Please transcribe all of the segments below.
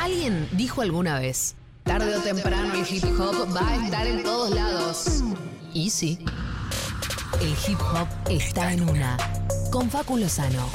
Alguien dijo alguna vez, tarde o temprano el hip hop va a estar en todos lados. Y sí, el hip hop está en una. Con Facu Lozano.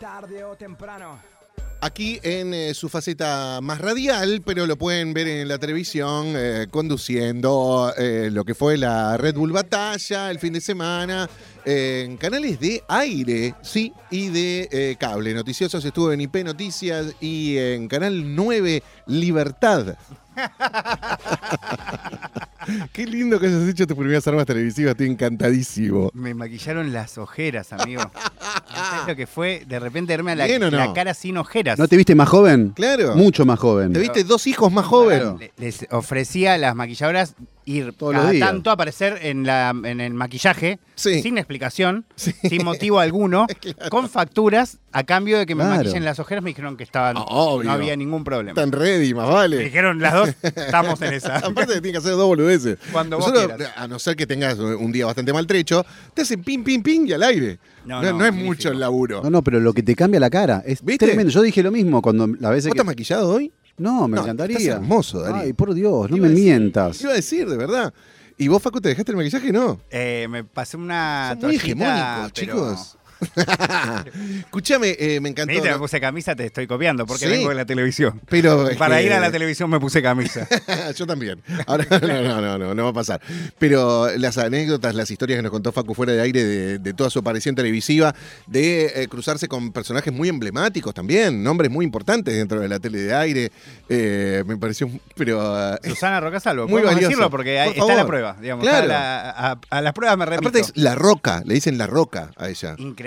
Tarde o temprano. Aquí en eh, su faceta más radial, pero lo pueden ver en la televisión eh, conduciendo eh, lo que fue la Red Bull Batalla el fin de semana en canales de aire, sí, y de cable. Noticiosos estuvo en IP Noticias y en Canal 9 Libertad. Qué lindo que hayas hecho tus primeras armas televisivas, estoy encantadísimo. Me maquillaron las ojeras, amigo. ¿Sabes lo que fue? De repente verme a la, cara sin ojeras. ¿No te viste más joven? Claro. Mucho más joven. Te viste dos hijos más joven. Le- Les ofrecía a las maquilladoras ir Todos los días. tanto a aparecer en, la, en el maquillaje Sí. sin explicación, Sí. sin motivo alguno, con facturas a cambio de que me Claro. maquillen las ojeras. Me dijeron que estaban, Ah, obvio. no había ningún problema. Tan ready, más Me vale. dijeron las dos, estamos en esa. Aparte tiene que hacer dos boludeces. Cuando vos quieras. a no ser que tengas un día bastante maltrecho, te hacen ping, ping, ping y al aire. No, No, no, no es magnífico. mucho el laburo. No, no, pero lo que te cambia la cara es ¿Viste? tremendo. Yo dije lo mismo cuando la vez ¿Vos que... estás maquillado hoy? No, me No, encantaría. estás hermoso, Darío. Ay, por Dios, no Iba me decir- mientas. Iba a decir, de verdad. ¿Y vos, Facu, te dejaste el maquillaje? No. Eh, me pasé una Son muy hegemónicos, pero- chicos. Escúchame, eh, me encantó. Viste, me puse camisa, te estoy copiando, porque Sí. vengo de la televisión. Pero Para ir a la televisión me puse camisa. Yo también. Ahora, no, no, no, no, no va a pasar. Pero las anécdotas, las historias que nos contó Facu fuera de aire de, de toda su aparición televisiva, de eh, cruzarse con personajes muy emblemáticos también, nombres muy importantes dentro de la tele de aire, eh, me pareció, pero... eh, Susana Rocasalvo, Muy podemos valioso. decirlo porque ahí Por está la prueba, digamos. Claro. está la- a, a las pruebas me repito. aparte es La Roca, le dicen La Roca a ella. Increíble,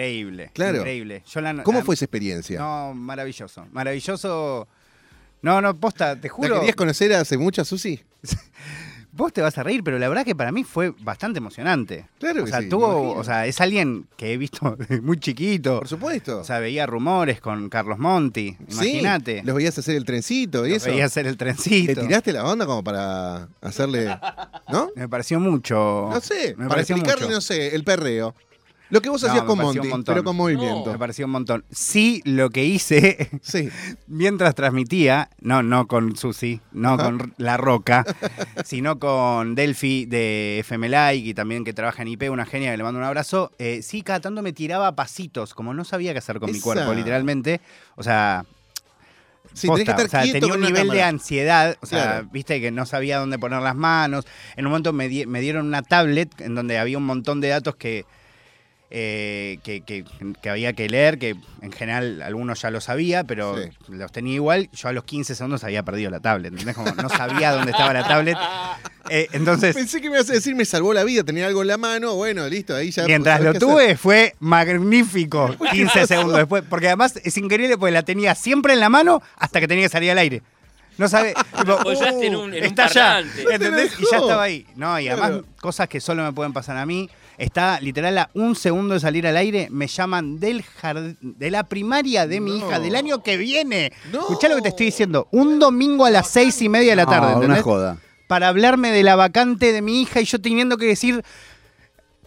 Claro. increíble. Yo la- ¿Cómo la- fue esa experiencia? No, maravilloso, maravilloso. No, no, posta, te ¿La juro. querías conocer hace mucho, Susi? Vos te vas a reír, pero la verdad que para mí fue bastante emocionante. Claro o que sea, sí, tuvo, o sea, es alguien que he visto muy chiquito. Por supuesto. O sea, veía rumores con Carlos Monti, imagínate. Sí, los veías hacer el trencito y Lo eso. veía hacer el ¿Le trencito. tiraste la onda como para hacerle... ¿No? Me pareció mucho. No sé, me para explicarle, mucho. no sé, el perreo. Lo que vos No, hacías con Monty, pero con movimiento. Me pareció un montón. Sí, lo que hice Sí. mientras transmitía, no, no con Susi, no con La Roca, sino con Delphi de FM Like y también que trabaja en IP, una genia que le mando un abrazo. Eh, sí, cada tanto me tiraba pasitos, como no sabía qué hacer con mi cuerpo, literalmente. O sea, Sí, posta, tenés que estar o sea, quieto tenía un nivel de ansiedad, o sea, Claro. viste que no sabía dónde poner las manos. En un momento me, di- me dieron una tablet en donde había un montón de datos que, eh, que, que- que había que leer, que en general algunos ya lo sabía, pero Sí. los tenía igual. Yo a los 15 segundos había perdido la tablet, ¿entendés? Como no sabía dónde estaba la tablet. Eh, entonces, Pensé que me ibas a decir, me salvó la vida, tenía algo en la mano, bueno, listo, ahí ya... mientras lo hacer. tuve, fue magnífico. 15 segundos después. Porque además es increíble porque la tenía siempre en la mano hasta que tenía que salir al aire. No sabe. tipo, en uh, un- en un allá. ¿Entendés? Y ya estaba ahí. No, y además Claro. cosas que solo me pueden pasar a mí. Está literal a un segundo de salir al aire. Me llaman del jard- de la primaria de mi No. hija del año que viene. No. Escuchá lo que te estoy diciendo. Un domingo a las seis y media de la tarde. Ah, una ¿entendés? joda. para hablarme de la vacante de mi hija y yo teniendo que decir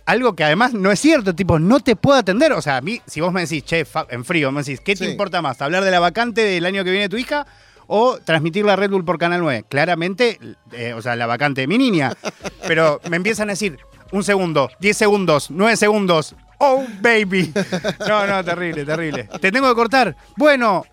algo que además no es cierto, tipo, no te puedo atender. O sea, a mí, si vos me decís, che, en frío, me decís, ¿qué te Sí. importa más? ¿Hablar de la vacante del año que viene tu hija? O transmitir la Red Bull por Canal 9. Claramente, eh, o sea, la vacante de mi niña. Pero me empiezan a decir, un segundo, 10 segundos, 9 segundos. Oh, baby. No, no, terrible, terrible. Te tengo que cortar. Bueno,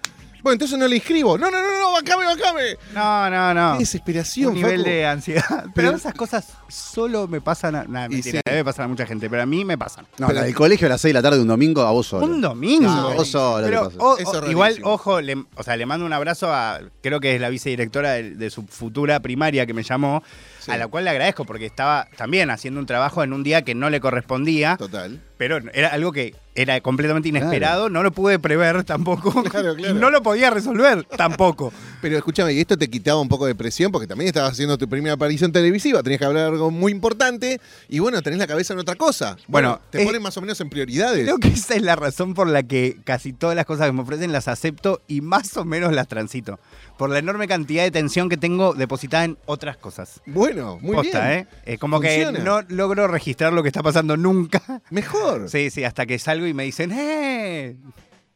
Bueno, entonces no le inscribo. No, no, no, no, bacame, bacame. no, no, no. Qué desesperación, un nivel Facu. de ansiedad. Pero, Pero- esas cosas solo me pasan a. Nah, mentira, sí. debe pasar a mucha gente, pero a mí me pasan. No, Pero- la del colegio a las 6 de la tarde de un domingo a vos solo. Un domingo. No, vos solo Pero, o- o- igual, ojo, le, o sea, le mando un abrazo a, creo que es la vicedirectora de, de su futura primaria que me llamó, Sí. a la cual le agradezco porque estaba también haciendo un trabajo en un día que no le correspondía, Total. pero era algo que era completamente inesperado, no lo pude prever tampoco, Claro, claro. y no lo podía resolver tampoco. Pero escúchame, y esto te quitaba un poco de presión porque también estabas haciendo tu primera aparición televisiva, tenías que hablar algo muy importante y bueno, tenés la cabeza en otra cosa. Bueno, te es- ponen más o menos en prioridades. Creo que esa es la razón por la que casi todas las cosas que me ofrecen las acepto y más o menos las transito. Por la enorme cantidad de tensión que tengo depositada en otras cosas. Bueno, muy Posta, bien. ¿eh? Eh, como Funciona. que no logro registrar lo que está pasando nunca. Mejor. Sí, sí, hasta que salgo y me dicen, ¡eh!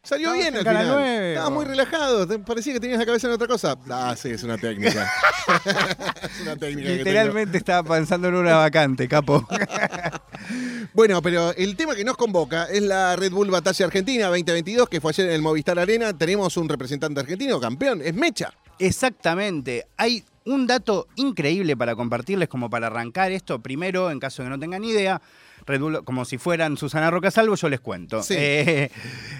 Salió Estabas bien en al final. 9, Estabas muy relajado. te- Parecía que tenías la cabeza en otra cosa. Ah, sí, es una técnica. es una técnica. Literalmente estaba pensando en una vacante, capo. Bueno, pero el tema que nos convoca es la Red Bull Batalla Argentina 2022, que fue ayer en el Movistar Arena. Tenemos un representante argentino, campeón, es Mecha. Exactamente. Hay un dato increíble para compartirles como para arrancar esto. Primero, en caso de que no tengan idea, Red Bull, como si fueran Susana Roca Salvo, yo les cuento. Sí. Eh,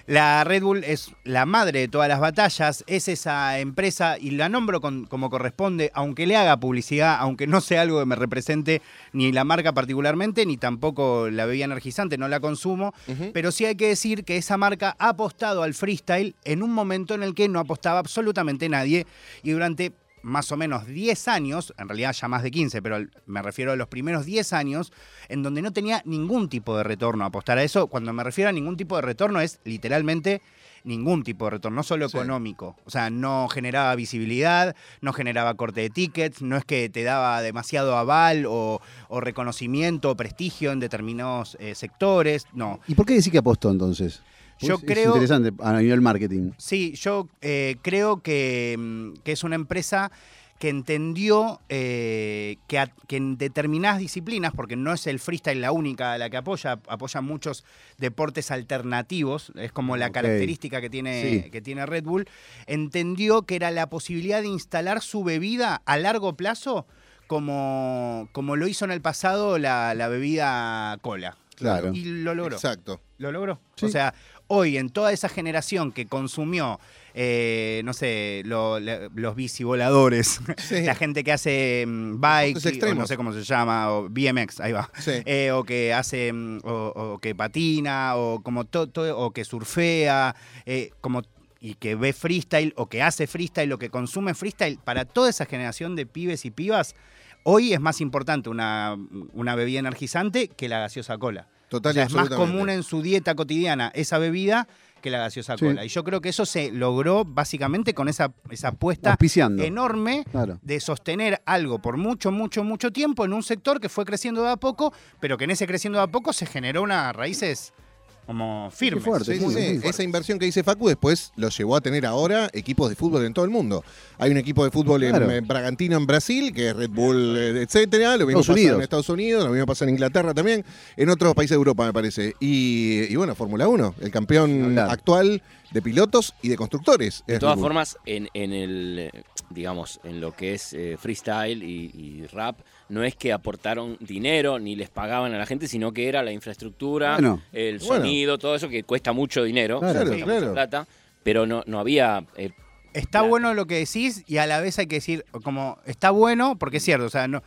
la Red Bull es la madre de todas las batallas, es esa empresa y la nombro con- como corresponde, aunque le haga publicidad, aunque no sea algo que me represente ni la marca particularmente, ni tampoco la bebida energizante, no la consumo, pero sí hay que decir que esa marca ha apostado al freestyle en un momento en el que no apostaba absolutamente nadie y durante más o menos 10 años, en realidad ya más de 15, pero me refiero a los primeros 10 años, en donde no tenía ningún tipo de retorno. Apostar a eso, cuando me refiero a ningún tipo de retorno, es literalmente ningún tipo de retorno, no solo Sí. económico. O sea, no generaba visibilidad, no generaba corte de tickets, no es que te daba demasiado aval o, o reconocimiento o prestigio en determinados eh, sectores, no. ¿Y por qué decir que apostó entonces? Yo Es- creo- Es interesante a nivel marketing. Sí, yo eh, creo que, mm, que es una empresa que entendió eh, que, a- que en determinadas disciplinas, porque no es el freestyle la única a la que apoya, apoya muchos deportes alternativos, es como la característica que tiene, Sí. que tiene Red Bull, entendió que era la posibilidad de instalar su bebida a largo plazo como, como lo hizo en el pasado la, la bebida cola. Claro. Y lo logró. Exacto. Lo logró. Sí. O sea, hoy en toda esa generación que consumió, eh, no sé, lo- los bicivoladores, Sí. la gente que hace mm, bike, o no sé cómo se llama, o BMX, ahí va. Sí. Eh, o que hace, mm, o, o que patina, o como to- to- o que surfea, eh, como y que ve freestyle, o que hace freestyle, o que consume freestyle, para toda esa generación de pibes y pibas, hoy es más importante una, una bebida energizante que la gaseosa cola. Total O sea, y es más común en su dieta cotidiana esa bebida que la gaseosa Sí. cola. Y yo creo que eso se logró básicamente con esa, esa apuesta Auspiciando. enorme Claro. de sostener algo por mucho, mucho, mucho tiempo en un sector que fue creciendo de a poco, pero que en ese creciendo de a poco se generó unas raíces como firmes. fuerte, Sí, sí, muy, sí. muy fuerte. Esa inversión que dice Facu después lo llevó a tener ahora equipos de fútbol en todo el mundo. Hay un equipo de fútbol en, eh, Bragantino en Brasil, que es Red Bull, eh, etcétera. Lo mismo Estados pasa Unidos. en Estados Unidos, lo mismo pasa en Inglaterra también, en otros países de Europa, me parece. Y, y bueno, Fórmula 1, el campeón actual de pilotos y de constructores. De todas formas, en, en el, digamos, en lo que es eh, freestyle y, y rap, no es que aportaron dinero ni les pagaban a la gente, sino que era la infraestructura, Bueno. el Bueno. sonido, todo eso que cuesta mucho dinero, Claro, cuesta mucha claro. plata, pero no, no había eh, Está Claro. bueno lo que decís y a la vez hay que decir, como, está bueno, porque es cierto, o sea, no,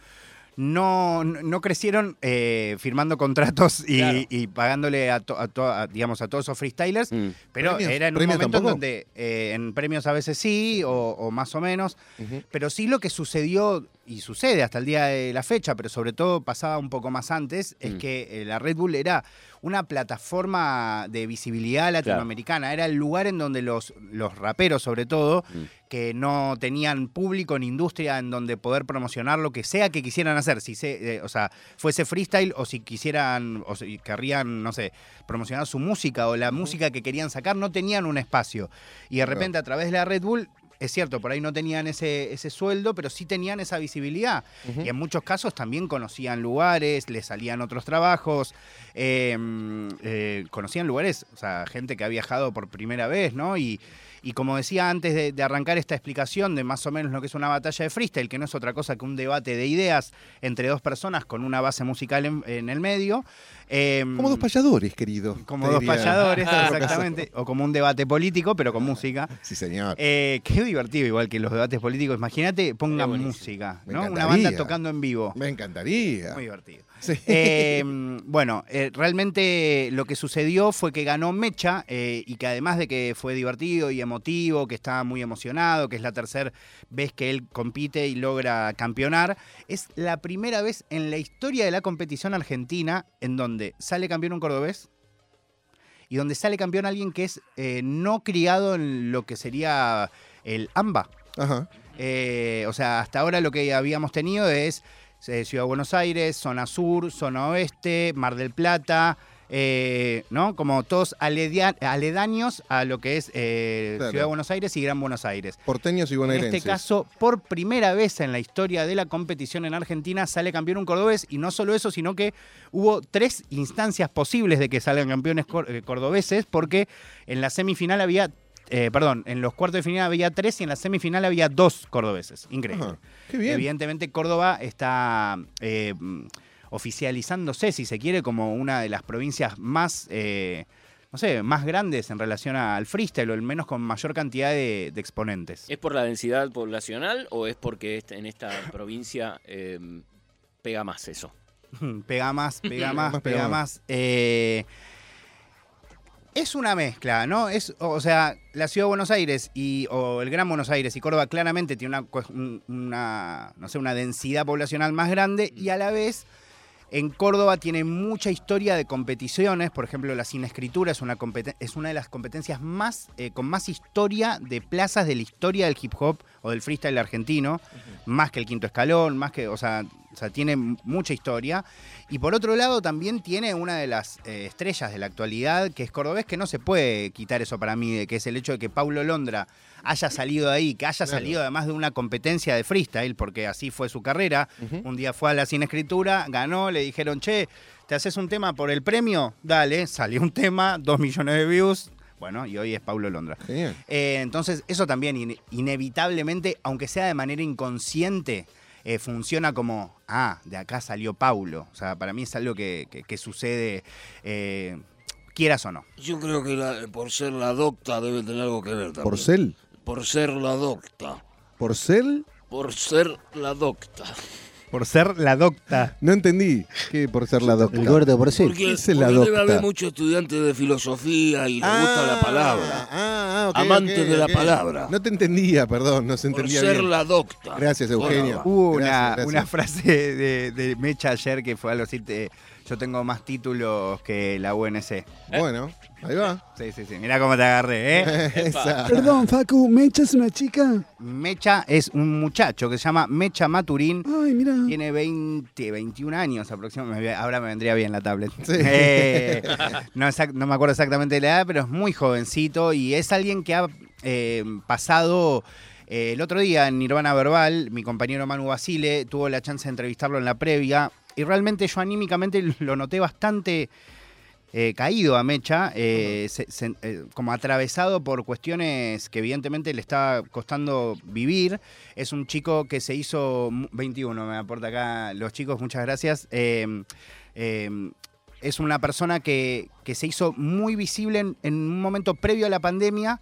no, no crecieron eh, firmando contratos y, Claro. y pagándole a, to- a to- a, digamos, a todos esos freestylers, mm, pero ¿Premios? era en un ¿Premios momento tampoco? donde eh, en premios a veces sí o, o más o menos, pero sí lo que sucedió y sucede hasta el día de la fecha, pero sobre todo pasaba un poco más antes, es Mm. que eh, la Red Bull era una plataforma de visibilidad latinoamericana, era el lugar en donde los, los raperos sobre todo, Mm. que no tenían público ni industria en donde poder promocionar lo que sea que quisieran hacer, si se, eh, o sea, fuese freestyle o si quisieran, o si querrían, no sé, promocionar su música o la música que querían sacar, no tenían un espacio. Y de Claro. repente a través de la Red Bull es cierto, por ahí no tenían ese, ese sueldo, pero sí tenían esa visibilidad. Y en muchos casos también conocían lugares, les salían otros trabajos, eh, eh, conocían lugares, o sea, gente que ha viajado por primera vez, ¿no? Y, y como decía antes de, de arrancar esta explicación de más o menos lo que es una batalla de freestyle, que no es otra cosa que un debate de ideas entre dos personas con una base musical en, en el medio. eh, Como dos payadores, querido. como dos diría. payadores, exactamente. O como un debate político, pero con música. Sí, señor. Eh, qué divertido, igual que los debates políticos. Imagínate, pongan música, ¿no? Una banda tocando en vivo. Me encantaría. Muy divertido. Sí. Eh, bueno, eh, realmente lo que sucedió fue que ganó Mecha eh, y que además de que fue divertido y emotivo, que estaba muy emocionado, que es la tercera vez que él compite y logra campeonar, es la primera vez en la historia de la competición argentina en donde sale campeón un cordobés y donde sale campeón alguien que es eh, no criado en lo que sería el AMBA. Ajá. O sea, hasta ahora lo que habíamos tenido es eh, Ciudad de Buenos Aires, zona sur, zona oeste, Mar del Plata, eh, ¿no? Como todos aledaños a lo que es eh, Claro. Ciudad de Buenos Aires y Gran Buenos Aires. Porteños y En bonaerenses. este caso, por primera vez en la historia de la competición en Argentina, sale campeón un cordobés y no solo eso, sino que hubo tres instancias posibles de que salgan campeones cor- cordobeses, porque en la semifinal había, eh, perdón, en los cuartos de final había tres y en la semifinal había dos cordobeses. Increíble. Ajá, qué bien. Evidentemente Córdoba está eh, mm, oficializándose, si se quiere, como una de las provincias más, eh, no sé, más grandes en relación al freestyle, o al menos con mayor cantidad de, de exponentes. ¿Es por la densidad poblacional o es porque este- en esta provincia eh, pega más eso? pega más, pega más, Más, pega pega más. Es una mezcla, ¿no? Es, o sea, la ciudad de Buenos Aires y o el Gran Buenos Aires y Córdoba claramente tiene una, una, no sé, una densidad poblacional más grande y a la vez en Córdoba tiene mucha historia de competiciones. Por ejemplo, la Sin Escritura es una, es una de las competencias más eh, con más historia de plazas de la historia del hip hop o del freestyle argentino, más que el quinto escalón, más que, o sea, o sea, tiene mucha historia. Y por otro lado, también tiene una de las eh, estrellas de la actualidad, que es cordobés, que no se puede quitar eso para mí, que es el hecho de que Paulo Londra haya salido de ahí, que haya Claro. salido además de una competencia de freestyle, porque así fue su carrera. Un día fue a la Sin Escritura, ganó, le dijeron, che, ¿te haces un tema por el premio? Dale, salió un tema, dos millones de views. Bueno, y hoy es Paulo Londra. Eh, entonces, eso también ine- inevitablemente, aunque sea de manera inconsciente, eh, funciona como, ah, de acá salió Paulo. O sea, para mí es algo que, que- que sucede, eh, quieras o no. Yo creo que la- por ser la docta debe tener algo que ver también. ¿Porcel? Por ser la docta. ¿Porcel? Por ser la docta. Por ser la docta. No entendí. ¿Qué por ser la docta? El gordo por sí. Porque, es la porque debe haber muchos estudiantes de filosofía y les gusta la palabra. Ah, ah, ok, Amante ok, de la palabra. No te entendía, perdón, no se Por entendía ser bien. la docta. Gracias, Eugenio. Bueno, Hubo una, Gracias, gracias. una frase de, de Mecha ayer que fue algo así, te- yo tengo más títulos que la UNC. Bueno, ahí va. Sí, sí, sí. Mirá cómo te agarré, ¿eh? Esa. Perdón, Facu, ¿me echas una chica? Mecha es un muchacho que se llama Mecha Maturín. Ay, mira. Tiene 20, 21 años aproximadamente. Ahora me vendría bien la tablet. Sí. Eh, no, exact- no me acuerdo exactamente de la edad, pero es muy jovencito y es alguien que ha eh, pasado. Eh, el otro día en Nirvana Verbal, mi compañero Manu Basile tuvo la chance de entrevistarlo en la previa y realmente yo anímicamente lo noté bastante eh, caído a Mecha, eh, se- se- como atravesado por cuestiones que evidentemente le está costando vivir. Es un chico que se hizo mu- 21, me aporta acá los chicos, muchas gracias. Eh, eh, es una persona que, que se hizo muy visible en, en un momento previo a la pandemia,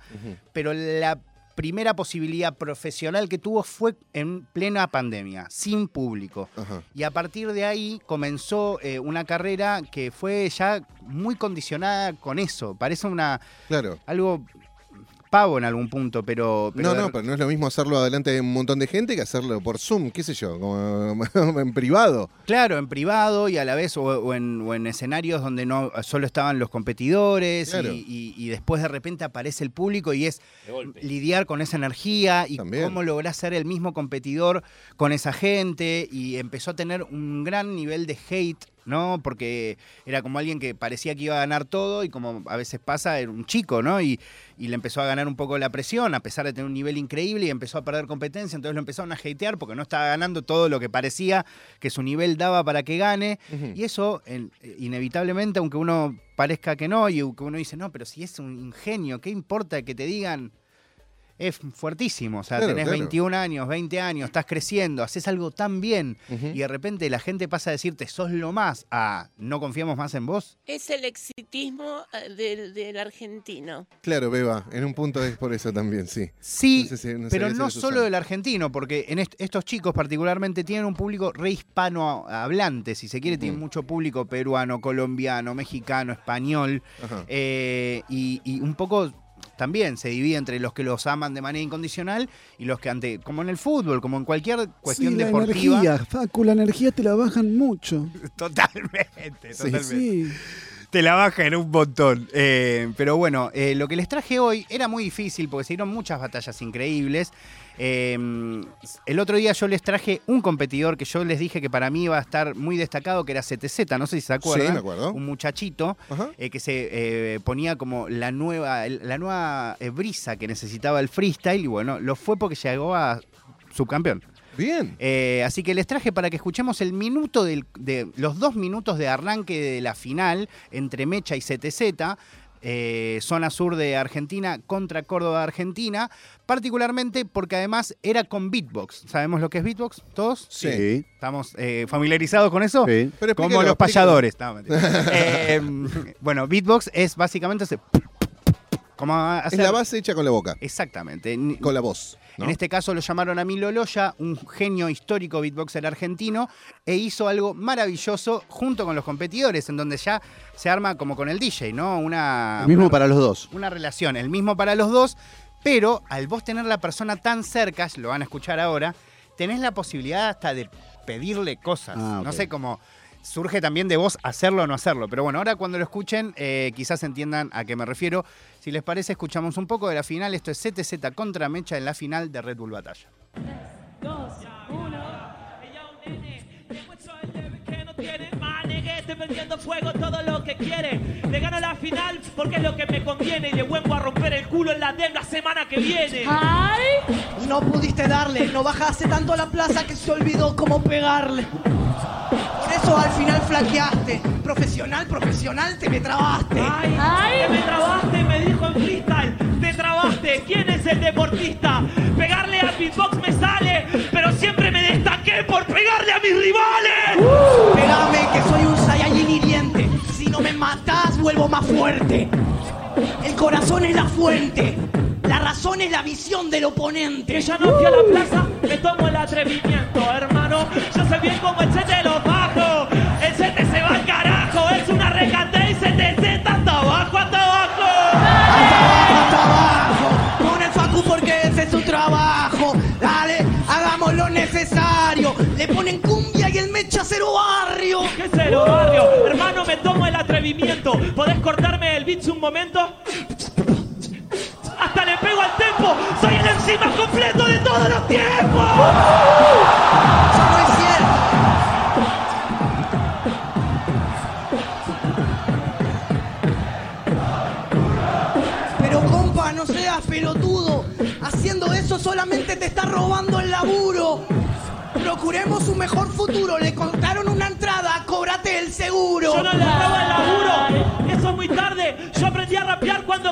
pero la primera posibilidad profesional que tuvo fue en plena pandemia, sin público. Ajá. Y a partir de ahí comenzó eh, una carrera que fue ya muy condicionada con eso. Parece una Claro. algo pavo en algún punto, pero... pero No, no, pero no es lo mismo hacerlo adelante de un montón de gente que hacerlo por Zoom, qué sé yo, como en privado. Claro, en privado y a la vez o, o en, o en escenarios donde no solo estaban los competidores Claro. y, y- y después de repente aparece el público y es lidiar con esa energía y También. cómo lográs ser el mismo competidor con esa gente y empezó a tener un gran nivel de hate. ¿No? Porque era como alguien que parecía que iba a ganar todo y como a veces pasa, era un chico, ¿no? Y, y le empezó a ganar un poco la presión, a pesar de tener un nivel increíble y empezó a perder competencia, entonces lo empezaron a hatear porque no estaba ganando todo lo que parecía que su nivel daba para que gane. Y eso, en- inevitablemente, aunque uno parezca que no, y aunque uno dice, no, pero si es un ingenio, ¿qué importa que te digan? Es fuertísimo, o sea, Claro, tenés claro. 21 años, 20 años, estás creciendo, haces algo tan bien y de repente la gente pasa a decirte, sos lo más, a no confiamos más en vos. Es el exitismo eh, del, del argentino. Claro, Beba, en un punto es por eso también, sí. Sí, No sé si- no pero no lo solo del argentino, porque en est- estos chicos particularmente tienen un público re hispano hablante, si se quiere, tienen mucho público peruano, colombiano, mexicano, español, eh, y, y un poco también se divide entre los que los aman de manera incondicional y los que ante, como en el fútbol, como en cualquier cuestión sí, la deportiva. energía, Facu, la energía te la bajan mucho. Totalmente, Sí. totalmente. Sí. Te la baja en un montón. Eh, pero bueno, eh, lo que les traje hoy era muy difícil porque se dieron muchas batallas increíbles. Eh, el otro día yo les traje un competidor que yo les dije que para mí iba a estar muy destacado, que era CTZ, no sé si se acuerdan. Sí, me acuerdo. Un muchachito eh, que se eh, ponía como la nueva, la nueva brisa que necesitaba el freestyle y bueno, lo fue porque llegó a subcampeón. Bien. Eh, así que les traje para que escuchemos el minuto del- de los dos minutos de arranque de la final entre Mecha y CTZ. eh, zona sur de Argentina contra Córdoba, Argentina, particularmente porque además era con beatbox. ¿Sabemos lo que es beatbox? ¿Todos? Sí. ¿Estamos eh, familiarizados con eso? Sí. Pero Como los payadores. No. Eh, bueno, beatbox es básicamente ese- como Es la base hecha con la boca, Exactamente. Con la voz. ¿no? en este caso lo llamaron a Milo Loya, un genio histórico beatboxer argentino, e hizo algo maravilloso junto con los competidores, en donde ya se arma como con el DJ, ¿no? Una, El mismo una, para los dos. una relación, el mismo para los dos, pero al vos tener la persona tan cerca, lo van a escuchar ahora, tenés la posibilidad hasta de pedirle cosas. Ah, No sé cómo. Surge también de vos hacerlo o no hacerlo. Pero bueno, ahora cuando lo escuchen, eh, quizás entiendan a qué me refiero. Si les parece, escuchamos un poco de la final. Esto es CTZ contra Mecha en la final de Red Bull Batalla. Neguete prendiendo fuego todo lo que quiere. Le gano la final porque es lo que me conviene y le vuelvo a romper el culo en la DEM la semana que viene. No pudiste darle, no bajaste tanto a la plaza que se olvidó cómo pegarle. Por eso al final flaqueaste. Profesional, profesional, te me trabaste. Ay, que me trabaste, me dijo en freestyle. Te trabaste, ¿quién es el deportista? Pegarle al beatbox me sale, pero siempre me destaqué por pegarle a mis rivales. Pegame que vuelvo más fuerte. El corazón es la fuente. La razón es la visión del oponente. Que ya no fui a la plaza, me tomo el atrevimiento, hermano. Yo sé bien cómo el set te lo bajo. El set se va al carajo, es una recate y se te seta hasta abajo, hasta abajo. Hasta abajo, hasta abajo. Con el Facu porque ese es su trabajo. Dale, hagamos lo necesario. Le ponen cumbia y el mecha cero barrio. ¿Qué cero barrio? ¿Podés cortarme el beat un momento? Hasta le pego al tempo. Soy el más completo de todos los tiempos. Eso no es cierto. Pero compa, no seas pelotudo. Haciendo eso solamente te está robando el laburo. Procuremos un mejor futuro. Le contaron una entrada, cóbrate el seguro. Yo no le robo el laburo.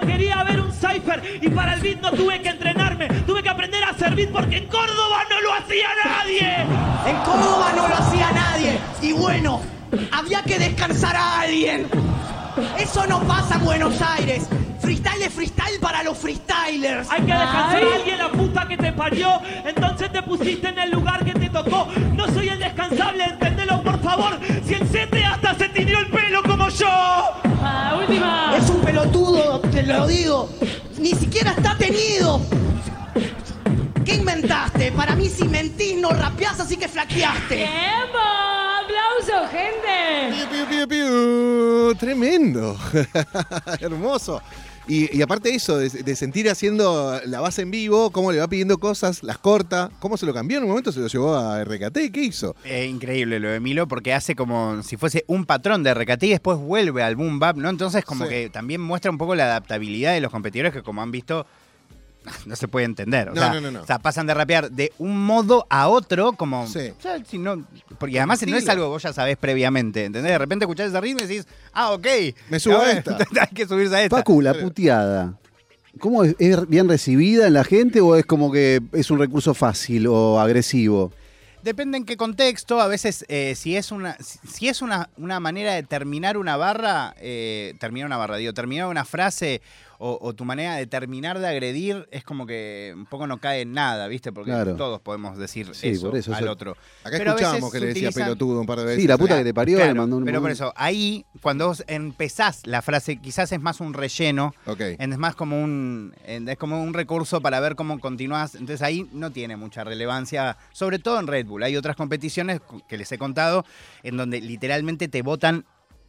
Quería ver un cipher. Y para el beat no tuve que entrenarme. Tuve que aprender a hacer beat porque en Córdoba no lo hacía nadie. En Córdoba no lo hacía nadie. Y bueno, había que descansar a alguien. Eso no pasa en Buenos Aires. Freestyle es freestyle para los freestylers. Hay que descansar a alguien la puta que te parió. Entonces te pusiste en el lugar que te tocó. No soy el descansable, entendelo por favor. Si el CT hasta se tiñó el pelo como yo. Es un pelotudo, te lo digo. Ni siquiera está tenido. ¿Qué inventaste? Para mí si mentís no rapeás, así que flaqueaste. ¡Aplauso, gente! Piu, piu, piu, piu. Tremendo. Hermoso. Y, y aparte de eso, de, de sentir haciendo la base en vivo, cómo le va pidiendo cosas, las corta, cómo se lo cambió en un momento, se lo llevó a RKT, ¿qué hizo? Eh, increíble lo de Milo porque hace como si fuese un patrón de RKT y después vuelve al boom bap, ¿no? Entonces como Sí. que también muestra un poco la adaptabilidad de los competidores que como han visto no se puede entender. O, No, sea, no, no, no. o sea, pasan de rapear de un modo a otro como... Sí. o sea, si no- porque además no es estilo. algo que vos ya sabés previamente, ¿entendés? De repente escuchás ese ritmo y decís, ah, ok. Me subo a esta. Hay que subirse a esta. Facu, la puteada. ¿Cómo es? ¿Es bien recibida en la gente o es como que es un recurso fácil o agresivo? Depende en qué contexto. A veces, eh, si es una si si es una, una manera de terminar una barra, eh, terminar una barra, digo, terminar una frase o, o tu manera de terminar de agredir es como que un poco no cae en nada, ¿viste? Porque Claro. todos podemos decir Sí, eso, por eso, al otro. Acá Pero a escuchamos veces que le decía utilizan- pelotudo un par de veces. Sí, la puta que te parió le Claro, mandó un. pero por eso, ahí, cuando vos empezás la frase, quizás es más un relleno, Ok. es más como un, es como un recurso para ver cómo continúas. Entonces ahí no tiene mucha relevancia, sobre todo en Red Bull. Hay otras competiciones que les he contado en donde literalmente te votan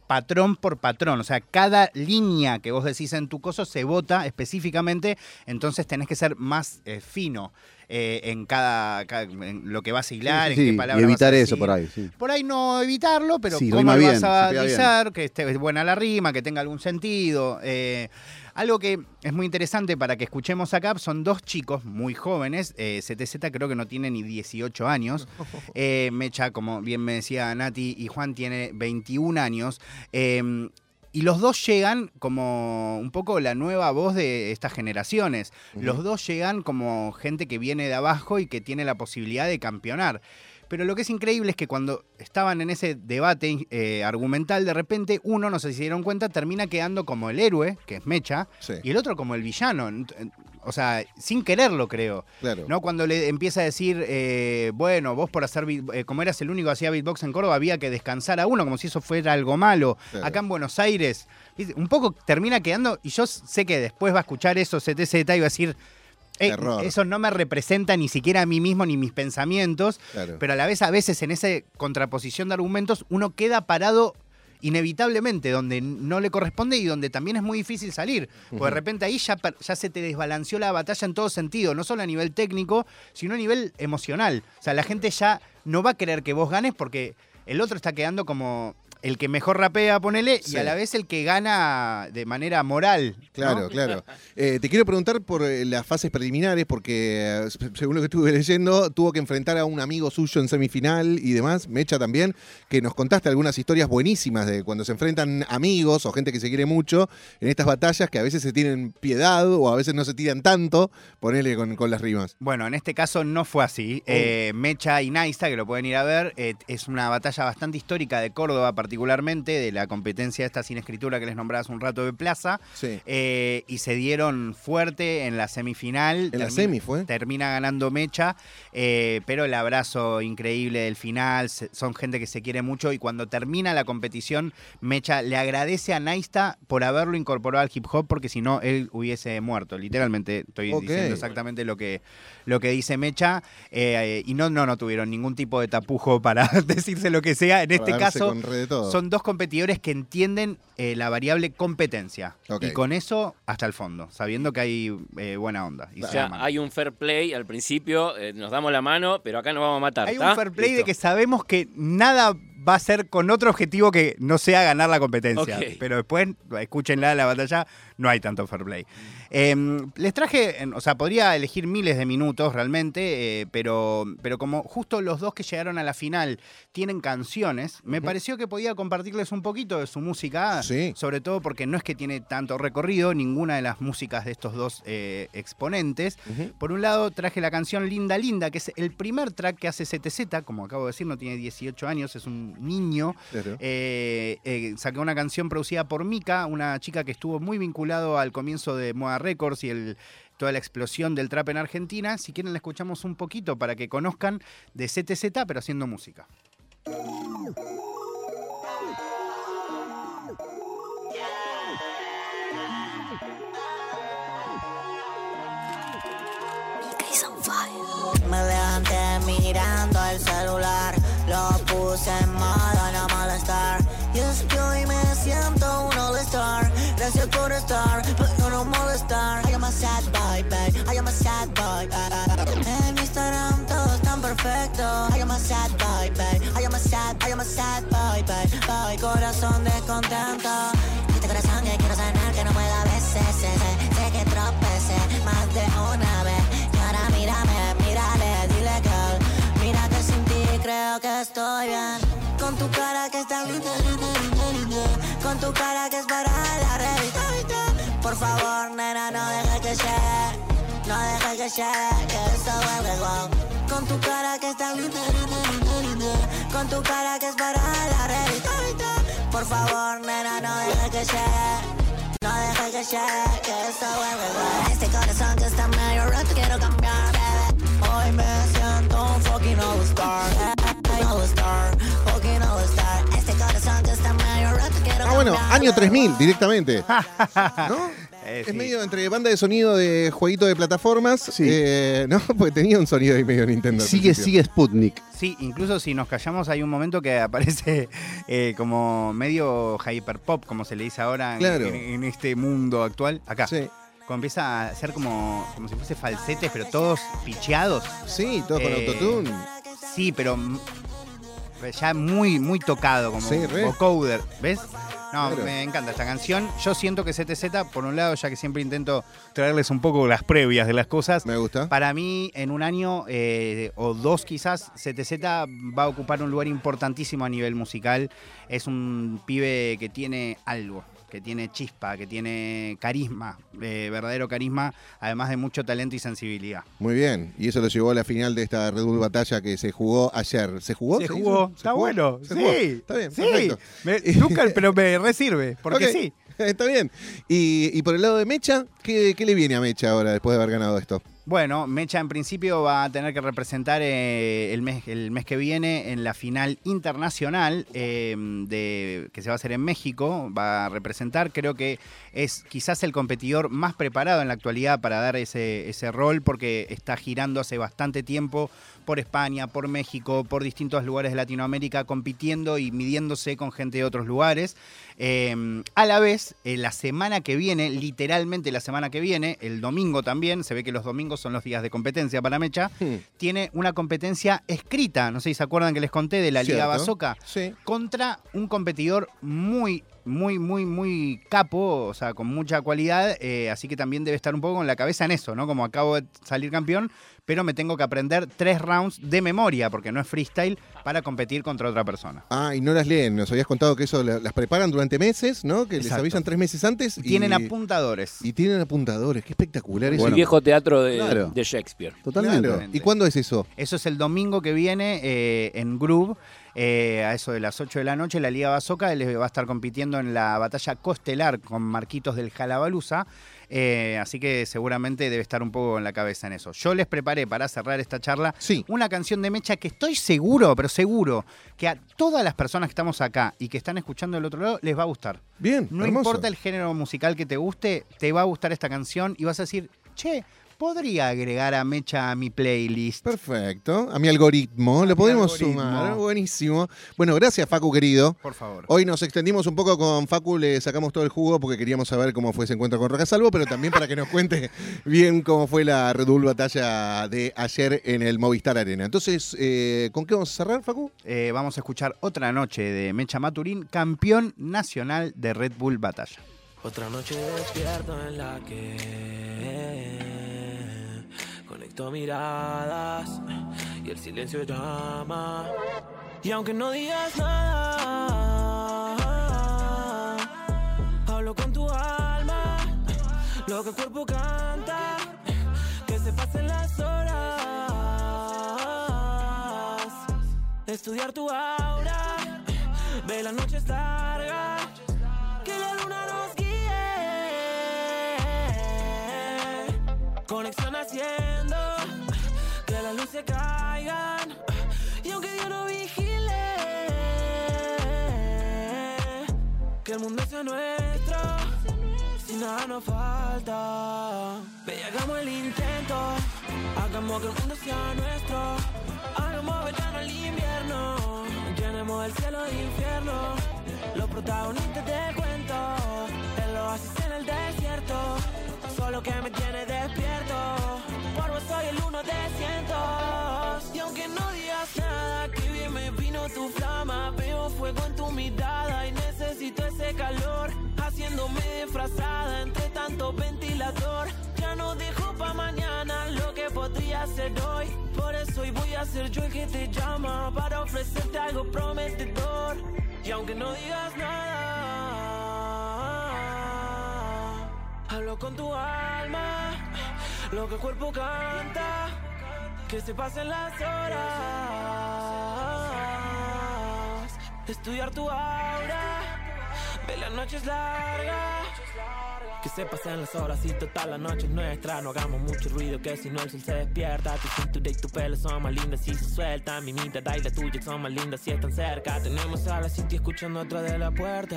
patrón por patrón. O sea, cada línea que vos decís en tu coso se vota específicamente, entonces tenés que ser más eh, fino. eh, en cada, cada- en lo que vas a hilar, Sí, sí, en qué y palabras vas a evitar eso por ahí, sí. Por ahí no evitarlo, pero cómo lo bien, vas a guisar, que esté buena la rima, que tenga algún sentido. eh, algo que es muy interesante para que escuchemos acá son dos chicos muy jóvenes. eh, CTZ creo que no tiene ni 18 años. Eh, Mecha, como bien me decía Nati, y Juan tiene 21 años. eh, y los dos llegan como un poco la nueva voz de estas generaciones. Los dos llegan como gente que viene de abajo y que tiene la posibilidad de campeonar. Pero lo que es increíble es que cuando estaban en ese debate eh, argumental, de repente uno, no sé si se dieron cuenta, termina quedando como el héroe, que es Mecha, Sí. y el otro como el villano. Ent- O sea, sin quererlo, creo. Claro. ¿no? Cuando le empieza a decir, eh, bueno, vos por hacer, eh, como eras el único que hacía beatbox en Córdoba, había que descansar a uno, como si eso fuera algo malo. Claro. Acá en Buenos Aires, un poco termina quedando, y yo sé que después va a escuchar eso CTZ y va a decir, "Eh, eso no me representa ni siquiera a mí mismo ni mis pensamientos, Claro. pero a la vez, a veces en esa contraposición de argumentos, uno queda parado inevitablemente donde no le corresponde y donde también es muy difícil salir. Porque de repente ahí ya se te desbalanceó la batalla en todo sentido, no solo a nivel técnico, sino a nivel emocional. O sea, la gente ya no va a querer que vos ganes porque el otro está quedando como el que mejor rapea, ponele, Sí. y a la vez el que gana de manera moral. ¿no? Claro, claro. Eh, te quiero preguntar por eh, las fases preliminares, porque eh, se- según lo que estuve leyendo, tuvo que enfrentar a un amigo suyo en semifinal y demás, Mecha también, que nos contaste algunas historias buenísimas de cuando se enfrentan amigos o gente que se quiere mucho en estas batallas que a veces se tienen piedad o a veces no se tiran tanto, ponele con, con las rimas. Bueno, en este caso no fue así. Eh, Mecha y Naista, que lo pueden ir a ver, eh, es una batalla bastante histórica de Córdoba, particularmente, de la competencia esta sin escritura que les nombraba hace un rato de Plaza. Sí. Eh, y se dieron fuerte en la semifinal. En la semi fue. Termina ganando Mecha, eh, pero el abrazo increíble del final, se- son gente que se quiere mucho y cuando termina la competición, Mecha le agradece a Naista por haberlo incorporado al hip hop porque si no, él hubiese muerto. Literalmente estoy diciendo exactamente lo que, lo que dice Mecha eh, y no, no, no tuvieron ningún tipo de tapujo para decirse lo que sea. En este caso, todo. son dos competidores que entienden eh, la variable competencia. Y con eso hasta el fondo, sabiendo que hay eh, buena onda. y O se sea, hay un fair play al principio, eh, nos damos la mano, pero acá nos vamos a matar. Hay un fair play de que sabemos que nada va a ser con otro objetivo que no sea ganar la competencia. Pero después, escúchenla la batalla, no hay tanto fair play. Eh, les traje, o sea, podría elegir miles de minutos realmente, eh, pero, pero como justo los dos que llegaron a la final tienen canciones, me pareció que podía compartirles un poquito de su música, Sí. sobre todo porque no es que tiene tanto recorrido, ninguna de las músicas de estos dos eh, exponentes. Por un lado, traje la canción Linda Linda, que es el primer track que hace CTZ, como acabo de decir, no tiene 18 años, es un niño. Claro. Eh, eh, sacó una canción producida por Mika, una chica que estuvo muy vinculado al comienzo de Moda Records y el, toda la explosión del trap en Argentina. Si quieren, la escuchamos un poquito para que conozcan de CTZ, pero haciendo música. Me levanté mirando el celular, lo puse en Boy, corazón descontento. Este corazón que quiero sanar que no pueda a. Sé, que tropecé más de una vez. Y ahora mírame, mírale, dile que mira que sin ti creo que estoy bien. Con tu cara que está linda. Con tu cara que es para la revista. vista. Por favor, nena, no dejes que llegue. No dejes que llegue, que esto vuelve wow. Con tu cara que está linda, linda. Con tu cara que es para la revista. Por favor, nena, no dejes que llegue. No dejes que llegue, que esto vuelve. Este corazón que está medio roto, quiero cambiar, bebé. Hoy me siento un fucking all-star. eh, bueno, año bebé. 3000 directamente. ¿No? Eh, Es sí. medio entre banda de sonido de jueguito de plataformas. Sí. eh, ¿No? Porque tenía un sonido ahí medio Nintendo. Sigue, sigue Sputnik. Sí, incluso si nos callamos hay un momento que aparece eh, como medio hyperpop, como se le dice ahora en, Claro. en- en este mundo actual. Acá. Sí, Cuando empieza a ser como, como si fuese falsetes, pero todos picheados. sí, todo con autotune. Sí, pero ya muy, muy tocado, como Sí, vocoder, ¿ves? No, Claro. me encanta esta canción. Yo siento que ZZ, por un lado, ya que siempre intento traerles un poco las previas de las cosas, Me gusta. para mí, en un año eh, o dos quizás, ZZ va a ocupar un lugar importantísimo a nivel musical. Es un pibe que tiene algo, que tiene chispa, que tiene carisma, eh, verdadero carisma, además de mucho talento y sensibilidad. Muy bien. Y eso lo llevó a la final de esta Red Bull Batalla que se jugó ayer. ¿Se jugó? Se jugó, ¿Se está jugó? bueno. ¿Se sí, jugó? Está bien, sí. perfecto. Me- nunca, pero me resirve, porque sí. Está bien. Y, y por el lado de Mecha, ¿qué, qué le viene a Mecha ahora después de haber ganado esto? Bueno, Mecha en principio va a tener que representar eh, el, mes, el mes que viene en la final internacional eh, de, que se va a hacer en México. Va a representar, creo que es quizás el competidor más preparado en la actualidad para dar ese, ese rol porque está girando hace bastante tiempo por España, por México, por distintos lugares de Latinoamérica, compitiendo y midiéndose con gente de otros lugares. Eh, a la vez, eh, la semana que viene, literalmente la semana que viene, el domingo también, se ve que los domingos son los días de competencia para Mecha, tiene una competencia escrita, no sé si se acuerdan que les conté de la Liga ¿Cierto? Bazooka, Sí. contra un competidor muy, muy, muy, muy capo, o sea, con mucha cualidad, eh, así que también debe estar un poco con la cabeza en eso, ¿no? Como acabo de salir campeón, pero me tengo que aprender tres rounds de memoria, porque no es freestyle, para competir contra otra persona. Ah, y no las leen. Nos habías contado que eso la- las preparan durante meses, ¿no? Que les avisan tres meses antes. Y Tienen apuntadores. Y tienen apuntadores. Qué espectacular eso. el viejo teatro de, claro. de Shakespeare. Totalmente. Claro. ¿Y cuándo es eso? Eso es el domingo que viene eh, en Groove, eh, a eso de las 8 de la noche, la Liga Bazooka. Él va a estar compitiendo en la batalla costelar con Marquitos del Jalabaluza. eh, así que seguramente debe estar un poco en la cabeza en eso. Yo les preparé para cerrar esta charla Sí. una canción de Mecha que estoy seguro, pero seguro, que a todas las personas que estamos acá y que están escuchando del otro lado les va a gustar. Bien, No hermoso. importa el género musical que te guste, te va a gustar esta canción y vas a decir, che, podría agregar a Mecha a mi playlist. Perfecto. A mi algoritmo. Lo mi podemos algoritmo. sumar. Buenísimo. Bueno, gracias, Facu, querido. Por favor. Hoy nos extendimos un poco con Facu, le sacamos todo el jugo porque queríamos saber cómo fue ese encuentro con Roca Salvo, pero también para que nos cuente bien cómo fue la Red Bull batalla de ayer en el Movistar Arena. Entonces, eh, ¿con qué vamos a cerrar, Facu? Eh, vamos a escuchar otra noche de Mecha Maturín, campeón nacional de Red Bull Batalla. Otra noche despierto en la que miradas y el silencio llama. Y aunque no digas nada, hablo con tu alma, lo que el cuerpo canta, que se pasen las horas, estudiar tu aura, ve las noches largas, que la luna nos guíe, conexión haciendo, caigan, y aunque Dios no vigile, que el mundo sea nuestro, si nada nos falta. Ve, hagamos el intento, hagamos que el mundo sea nuestro, hagamos verano al invierno, llenemos el cielo de infierno, los protagonistas del cuento, oasis en el desierto, solo que me tiene despierto, por vos soy el uno de cientos, y aunque no digas nada, que bien me vino tu flama, veo fuego en tu mirada y necesito ese calor, haciéndome disfrazada entre tanto ventilador, ya no dejo pa' mañana lo que podría ser hoy, por eso hoy voy a ser yo el que te llama, para ofrecerte algo prometedor, y aunque no digas nada, hablo con tu alma, lo que el cuerpo canta, que se pasen las horas, estudiar tu aura, ver las noches largas. Que se pasen las horas y total la noche es nuestra. No hagamos mucho ruido que si no el sol se despierta. Tu cintura y tu pelo son más lindas si se sueltan Mi mirada y la tuya son más lindas si están cerca. Tenemos a la City escuchando atrás de la puerta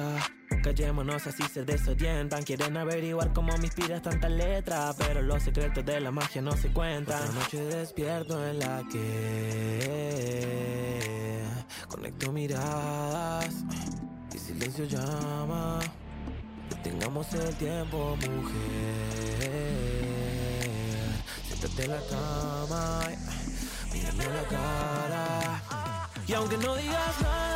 callémonos así se desorientan. Quieren averiguar cómo me inspiras tanta letra, pero los secretos de la magia no se cuentan. Otra noche despierto en la que conecto miradas y silencio llama. Tengamos el tiempo, mujer. Siéntate en la cama, mírame la cara. Y aunque no digas nada,